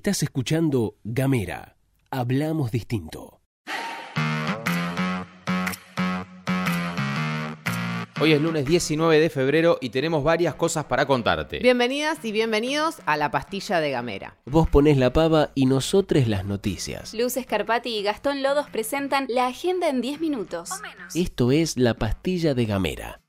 Estás escuchando Gamera. Hablamos distinto. Hoy es lunes 19 de febrero y tenemos varias cosas para contarte. Bienvenidas y bienvenidos a la pastilla de Gamera. Vos ponés la pava y nosotros las noticias. Luz Escarpati y Gastón Lodos presentan la agenda en 10 minutos. Esto es la pastilla de Gamera.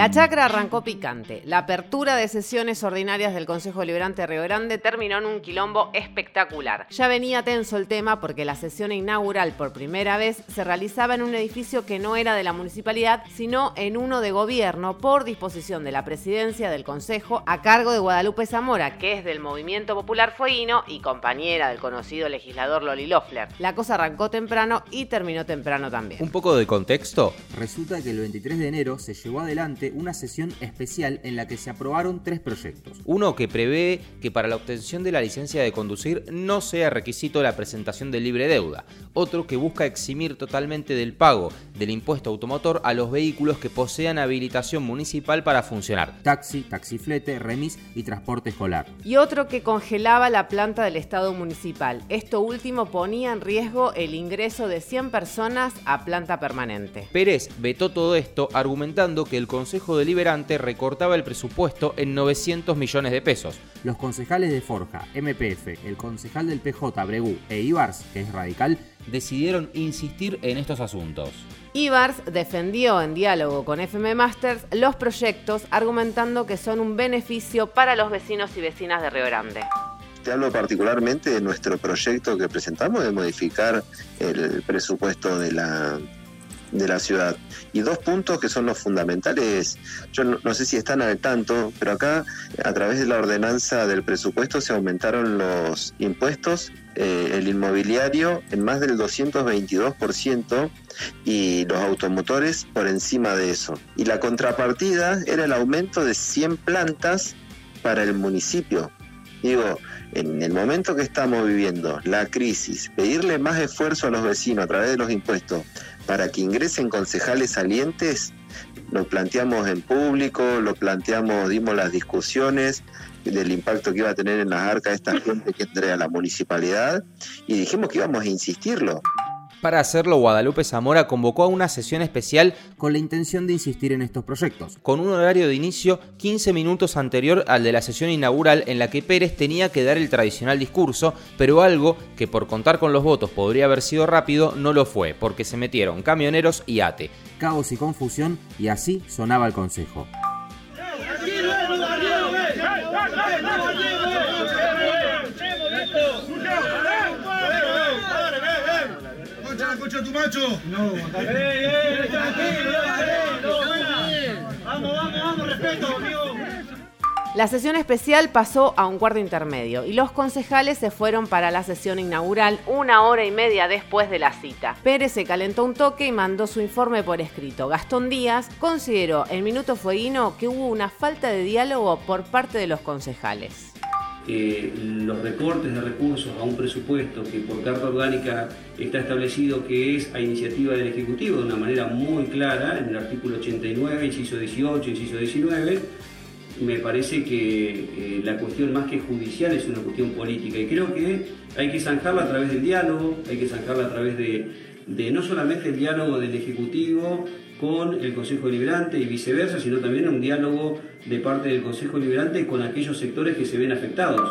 La chacra arrancó picante. La apertura de sesiones ordinarias del Consejo Liberante de Río Grande terminó en un quilombo espectacular. Ya venía tenso el tema porque la sesión inaugural por primera vez se realizaba en un edificio que no era de la municipalidad, sino en uno de gobierno por disposición de la presidencia del Consejo a cargo de Guadalupe Zamora, que es del Movimiento Popular Fueguino y compañera del conocido legislador Loli Loeffler. La cosa arrancó temprano y terminó temprano también. Un poco de contexto. Resulta que el 23 de enero se llevó adelante una sesión especial en la que se aprobaron tres proyectos. Uno que prevé que para la obtención de la licencia de conducir no sea requisito la presentación de libre deuda. Otro que busca eximir totalmente del pago del impuesto automotor a los vehículos que posean habilitación municipal para funcionar. Taxi, taxiflete, remis y transporte escolar. Y otro que congelaba la planta del Estado municipal. Esto último ponía en riesgo el ingreso de 100 personas a planta permanente. Pérez vetó todo esto argumentando que el Consejo Deliberante recortaba el presupuesto en 900 millones de pesos. Los concejales de Forja, MPF, el concejal del PJ, Bregú e Ibars, que es radical, decidieron insistir en estos asuntos. Ibars defendió en diálogo con FM Masters los proyectos argumentando que son un beneficio para los vecinos y vecinas de Río Grande. Te hablo particularmente de nuestro proyecto que presentamos de modificar el presupuesto de la, de la ciudad. Y dos puntos que son los fundamentales, yo no, sé si están al tanto, pero acá a través de la ordenanza del presupuesto se aumentaron los impuestos, eh, el inmobiliario en más del 222% y los automotores por encima de eso. Y la contrapartida era el aumento de 100 plantas para el municipio. Digo, en el momento que estamos viviendo, la crisis, pedirle más esfuerzo a los vecinos a través de los impuestos para que ingresen concejales salientes, lo planteamos en público, lo planteamos, dimos las discusiones del impacto que iba a tener en las arcas esta gente que entre a la municipalidad y dijimos que íbamos a insistirlo. Para hacerlo, Guadalupe Zamora convocó a una sesión especial con la intención de insistir en estos proyectos. Con un horario de inicio 15 minutos anterior al de la sesión inaugural en la que Pérez tenía que dar el tradicional discurso, pero algo que por contar con los votos podría haber sido rápido no lo fue, porque se metieron camioneros y ATE. Caos y confusión y así sonaba el consejo. Tu macho? No, Vamos, vamos, vamos, respeto, amigo. La sesión especial pasó a un cuarto intermedio y los concejales se fueron para la sesión inaugural una hora y media después de la cita. Pérez se calentó un toque y mandó su informe por escrito. Gastón Díaz consideró en Minuto Fueguino que hubo una falta de diálogo por parte de los concejales los recortes de recursos a un presupuesto que por carta orgánica está establecido que es a iniciativa del Ejecutivo de una manera muy clara en el artículo 89, inciso 18, inciso 19, me parece que eh, la cuestión más que judicial es una cuestión política. Y creo que hay que zanjarla a través del diálogo, hay que zanjarla a través de no solamente el diálogo del Ejecutivo con el Consejo Liberante y viceversa, sino también un diálogo de parte del Consejo Liberante con aquellos sectores que se ven afectados.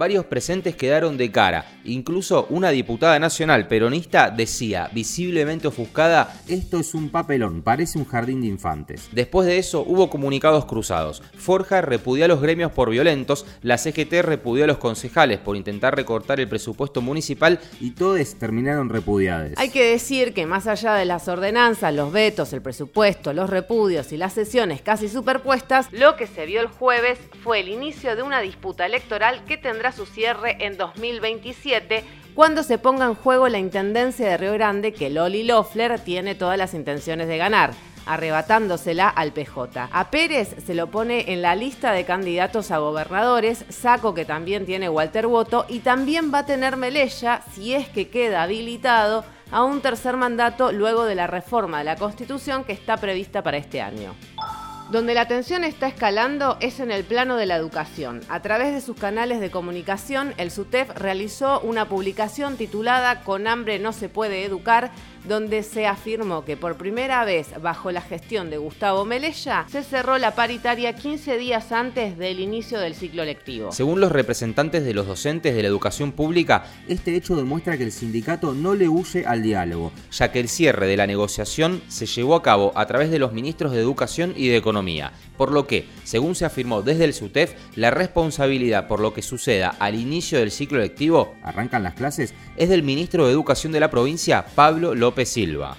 Varios presentes quedaron de cara, incluso una diputada nacional peronista decía, visiblemente ofuscada, esto es un papelón, parece un jardín de infantes. Después de eso hubo comunicados cruzados. Forja repudió a los gremios por violentos, la CGT repudió a los concejales por intentar recortar el presupuesto municipal y todos terminaron repudiados. Hay que decir que más allá de las ordenanzas, los vetos, el presupuesto, los repudios y las sesiones casi superpuestas, lo que se vio el jueves fue el inicio de una disputa electoral que tendrá su cierre en 2027 cuando se ponga en juego la intendencia de Río Grande que Loli Loeffler tiene todas las intenciones de ganar arrebatándosela al PJ. A Pérez se lo pone en la lista de candidatos a gobernadores, saco que también tiene Walter Voto y también va a tener Melella, si es que queda habilitado, a un tercer mandato luego de la reforma de la Constitución que está prevista para este año. Donde la tensión está escalando es en el plano de la educación. A través de sus canales de comunicación, el SUTEF realizó una publicación titulada Con hambre no se puede educar, donde se afirmó que por primera vez bajo la gestión de Gustavo Melella se cerró la paritaria 15 días antes del inicio del ciclo lectivo. Según los representantes de los docentes de la educación pública, Este hecho demuestra que el sindicato no le huye al diálogo. ya que el cierre de la negociación se llevó a cabo a través de los ministros de Educación y de Economía, por lo que, según se afirmó desde el SUTEF, la responsabilidad por lo que suceda al inicio del ciclo lectivo Arrancan las clases es del ministro de Educación de la provincia, Pablo López Silva.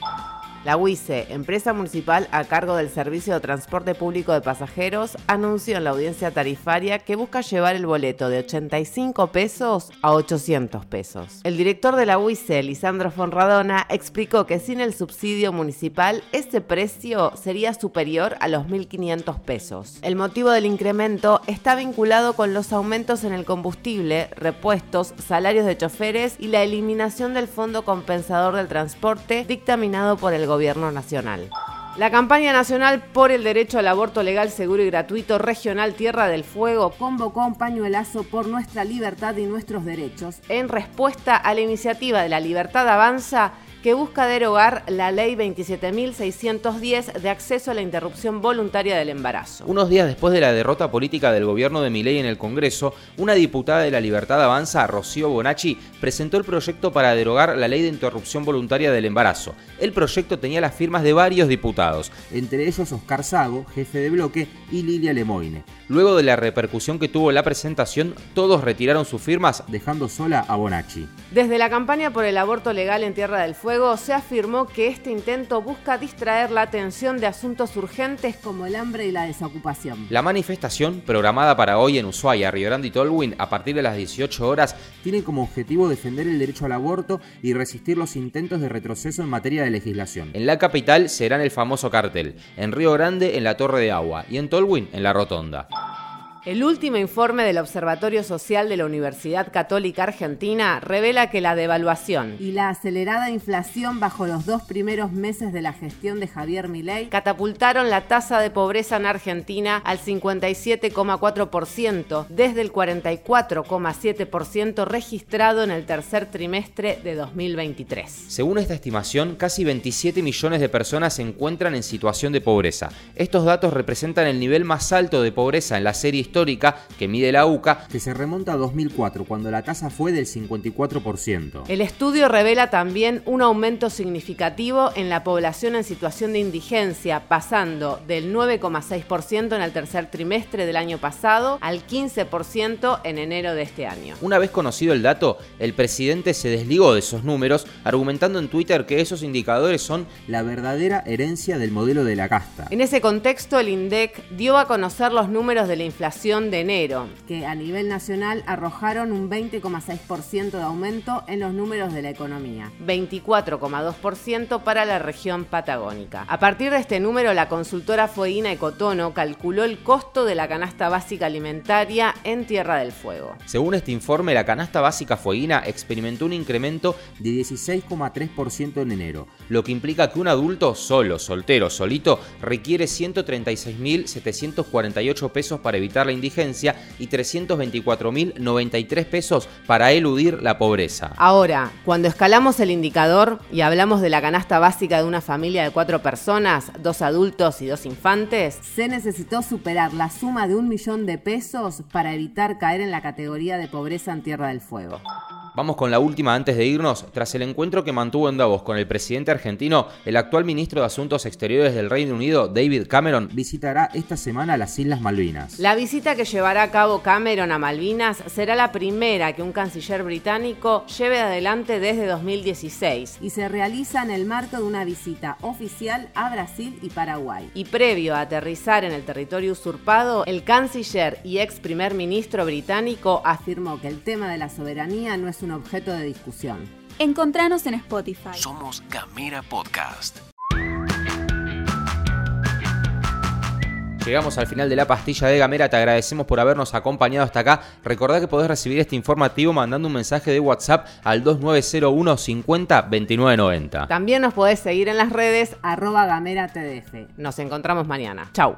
La UICE, empresa municipal a cargo del Servicio de Transporte Público de Pasajeros, anunció en la audiencia tarifaria que busca llevar el boleto de 85 pesos a 800 pesos. El director de la UICE, Lisandro Fonradona, explicó que sin el subsidio municipal, ese precio sería superior a los 1.500 pesos. El motivo del incremento está vinculado con los aumentos en el combustible, repuestos, salarios de choferes y la eliminación del Fondo Compensador del Transporte dictaminado por el Gobierno Nacional. La campaña nacional por el derecho al aborto legal, seguro y gratuito regional Tierra del Fuego convocó un pañuelazo por nuestra libertad y nuestros derechos en respuesta a la iniciativa de la Libertad Avanza que busca derogar la ley 27.610 de acceso a la interrupción voluntaria del embarazo. Unos días después de la derrota política del gobierno de Milei en el Congreso, una diputada de la Libertad Avanza, Rocío Bonacci, presentó el proyecto para derogar la ley de interrupción voluntaria del embarazo. El proyecto tenía las firmas de varios diputados. entre ellos Oscar Sago, jefe de bloque, y Lilia Lemoine, Luego de la repercusión que tuvo la presentación, todos retiraron sus firmas dejando sola a Bonacci. Desde la campaña por el aborto legal en Tierra del Fuego se afirmó que este intento busca distraer la atención de asuntos urgentes como el hambre y la desocupación. La manifestación, programada para hoy en Ushuaia, Río Grande y Tolwyn a partir de las 18 horas, Tiene como objetivo defender el derecho al aborto y resistir los intentos de retroceso en materia de legislación. en la capital será en el famoso cartel, en Río Grande en la Torre de Agua y en Tolwyn en la Rotonda. El último informe del Observatorio Social de la Universidad Católica Argentina revela que la devaluación y la acelerada inflación bajo los dos primeros meses de la gestión de Javier Milei catapultaron la tasa de pobreza en Argentina al 57,4% desde el 44,7% registrado en el tercer trimestre de 2023. Según esta estimación, casi 27 millones de personas se encuentran en situación de pobreza. Estos datos representan el nivel más alto de pobreza en la serie histórica que mide la UCA que se remonta a 2004, cuando la tasa fue del 54%. El estudio revela también un aumento significativo en la población en situación de indigencia, pasando del 9,6% en el tercer trimestre del año pasado al 15% en enero de este año. Una vez conocido el dato, el presidente se desligó de esos números, argumentando en Twitter que esos indicadores son La verdadera herencia del modelo de la casta. En ese contexto, el INDEC dio a conocer los números de la inflación de enero, que a nivel nacional arrojaron un 20,6% de aumento en los números de la economía, 24,2% para la región patagónica. A partir de este número, la consultora Fueguina Ecotono calculó el costo de la canasta básica alimentaria en Tierra del Fuego. Según este informe, la canasta básica fueguina experimentó un incremento, de 16,3% en enero. lo que implica que un adulto solo, soltero, solito, requiere 136.748 pesos para evitar la indigencia y 324.093 pesos para eludir la pobreza. Ahora, cuando escalamos el indicador y hablamos de la canasta básica de una familia de cuatro personas, dos adultos y dos infantes, se necesitó superar la suma de un millón de pesos para evitar caer en la categoría de pobreza en Tierra del Fuego. Vamos con la última antes de irnos. Tras el encuentro que mantuvo en Davos con el presidente argentino, el actual ministro de Asuntos Exteriores del Reino Unido, David Cameron, Visitará esta semana las Islas Malvinas. La visita que llevará a cabo Cameron a Malvinas será la primera que un canciller británico lleve adelante desde 2016 y se realiza en el marco de una visita oficial a Brasil y Paraguay. Y previo a aterrizar en el territorio usurpado, el canciller y ex primer ministro británico afirmó que el tema de la soberanía no es un objeto de discusión. Encontranos en Spotify. Somos Gamera Podcast. Llegamos al final de la pastilla de Gamera, te agradecemos por habernos acompañado hasta acá. Recordá que podés recibir este informativo mandando un mensaje de WhatsApp al 2901 50 2990. También nos podés seguir en las redes arroba gamera tdf. Nos encontramos mañana. Chau.